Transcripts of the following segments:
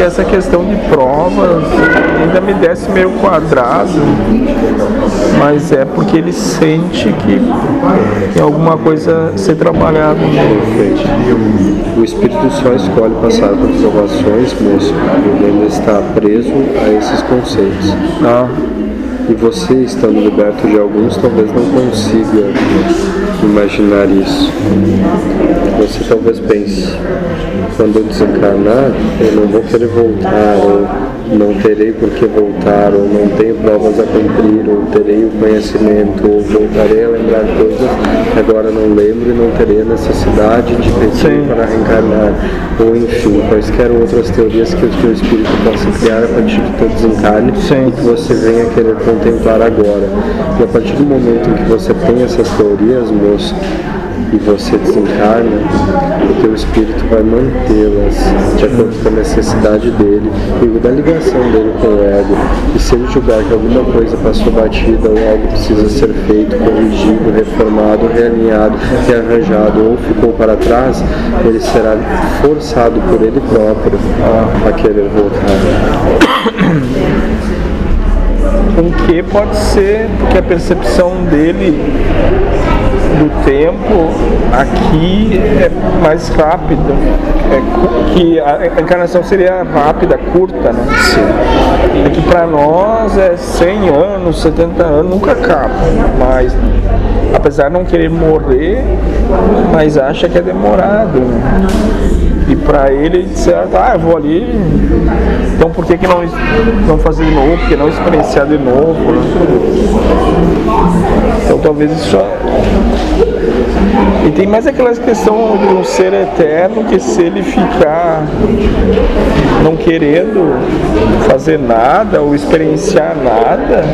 que essa questão de provas ainda me desce meio quadrado, mas é porque ele sente que tem alguma coisa a ser trabalhada nele. O espírito só escolhe passar por provações, moço, ele está preso a esses conceitos. Ah, E você, estando liberto de alguns, talvez não consiga imaginar isso. Você talvez pense, quando eu desencarnar, eu não vou querer voltar, ou não terei por que voltar, ou não tenho provas a cumprir, ou terei o conhecimento, ou voltarei a lembrar coisas que agora não lembro e não terei a necessidade de pedir para reencarnar, ou enfim, quaisquer outras teorias que o teu espírito possa criar a partir do teu desencarne Sim. e que você venha querer contemplar agora. E a partir do momento em que você tem essas teorias, moço, e você desencarna, o teu espírito vai mantê-las de acordo com a necessidade dele e da ligação dele com o ego. E se ele julgar que alguma coisa passou batida ou algo precisa ser feito, corrigido, reformado, realinhado, rearranjado ou ficou para trás, ele será forçado por ele próprio a querer voltar. Com que pode ser que a percepção dele do tempo aqui é mais rápida, é que a encarnação seria rápida, curta, né? Sim. É que para nós é 100 anos, 70 anos, nunca acaba, mas apesar de não querer morrer, mas acha que é demorado, né? E para ele, certo, ah, eu vou ali, então por que, que não, não fazer de novo, por que não experienciar de novo, né? Então talvez isso só... E tem mais aquela questão de um ser eterno que se ele ficar não querendo fazer nada ou experienciar nada,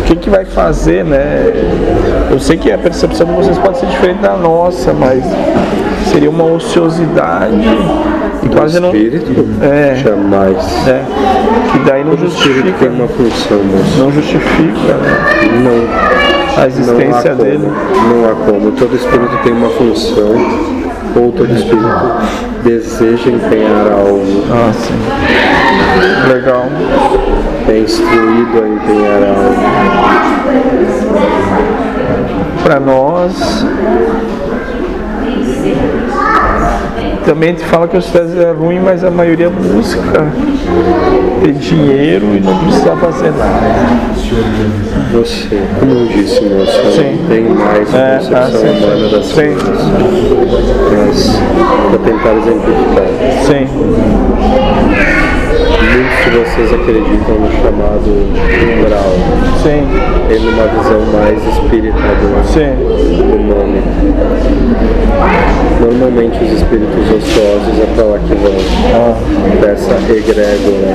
o que, que vai fazer, né? Eu sei que a percepção de vocês pode ser diferente da nossa, mas seria uma ociosidade e quase não. espírito? É. Jamais. É, que daí não justifica, tem uma função, moço. não justifica né, Não. a existência não dele. Não há como. Todo espírito tem uma função, ou todo espírito deseja empenhar algo, Ah, sim. Legal. é instruído a empenhar algo. Para nós. Também te fala que a sociedade é ruim, mas a maioria busca ter dinheiro e não precisa fazer nada. Você, como eu disse, moço, Sim. não tem mais a É, concepção ah, sim. humana das Sim. coisas. Mas, para tentar exemplificar, Sim, muitos de vocês acreditam no chamado umbral, sim, tendo uma visão mais espiritadora sim. do nome. Normalmente os espíritos ociosos é para lá que vão, Ah, dessa egrégora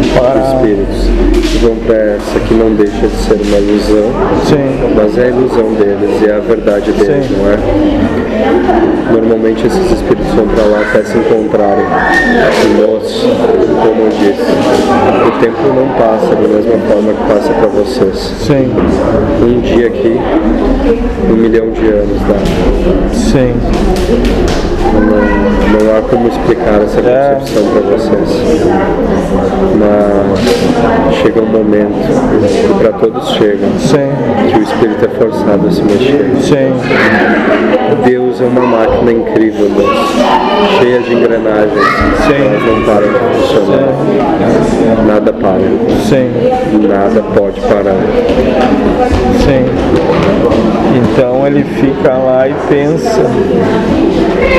de para. espíritos. Vão para essa que não deixa de ser uma ilusão, Sim, mas é a ilusão deles e é a verdade deles, Sim. não é? Normalmente esses espíritos vão para lá até se encontrarem. Nós, como eu disse, o tempo não passa da mesma forma que passa para vocês. sim, Um dia aqui, um milhão de anos dá. sim. Não, não há como explicar essa É. concepção para vocês. Mas chega um momento, e para todos chega, Sim, que o espírito é forçado a se mexer. sim, Deus é uma máquina incrível, moço, cheia de engrenagens. Sim. Elas não param de funcionar. Nada para. sim, Nada pode parar. sim. Então ele fica lá e pensa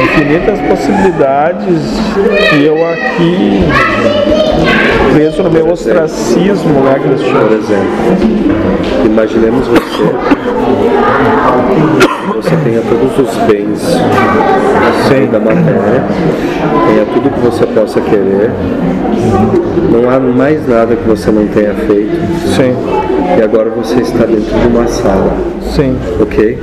infinitas possibilidades e eu aqui preso no meu ostracismo, né, Por Cristiano? exemplo, imaginemos você, você tenha todos os bens Sim. da matéria, tenha tudo que você possa querer, não há mais nada que você não tenha feito, Sim, e agora você está dentro de uma sala, sim, ok?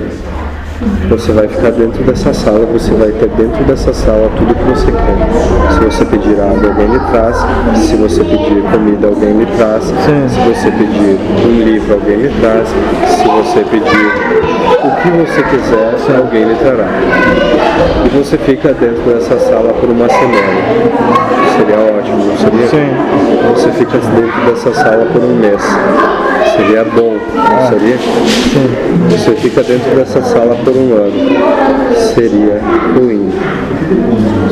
Você vai ficar dentro dessa sala, você vai ter dentro dessa sala tudo que você quer. Se você pedir água, alguém lhe traz. Se você pedir comida, alguém lhe traz. Sim. Se você pedir um livro, alguém lhe traz. Se você pedir o que você quiser, alguém lhe trará. E você fica dentro dessa sala por uma semana. Seria ótimo, fica dentro dessa sala por um mês. Seria bom, não seria? Você fica dentro dessa sala por um ano. Seria ruim.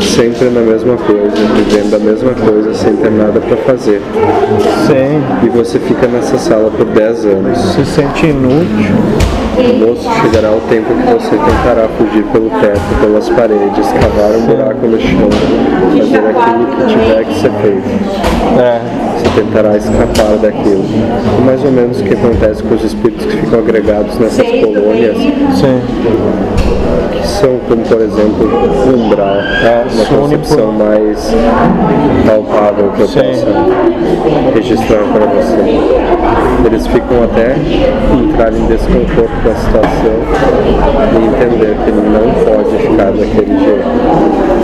Sempre na mesma coisa, vivendo a mesma coisa, sem ter nada para fazer. Sim. E você fica nessa sala por 10 anos. Se sente inútil. Moço, chegará o tempo que você tentará fugir pelo teto, pelas paredes, cavar um buraco no chão, fazer aquilo que tiver que ser feito. É. Tentará escapar daquilo. Mais ou menos o que acontece com os espíritos que ficam agregados nessas colônias, Sim. que são como por exemplo o umbral, É, uma concepção mais palpável que eu Sim. possa registrar para você. Eles ficam até entrar em desconforto com a situação e entender que não pode ficar daquele jeito.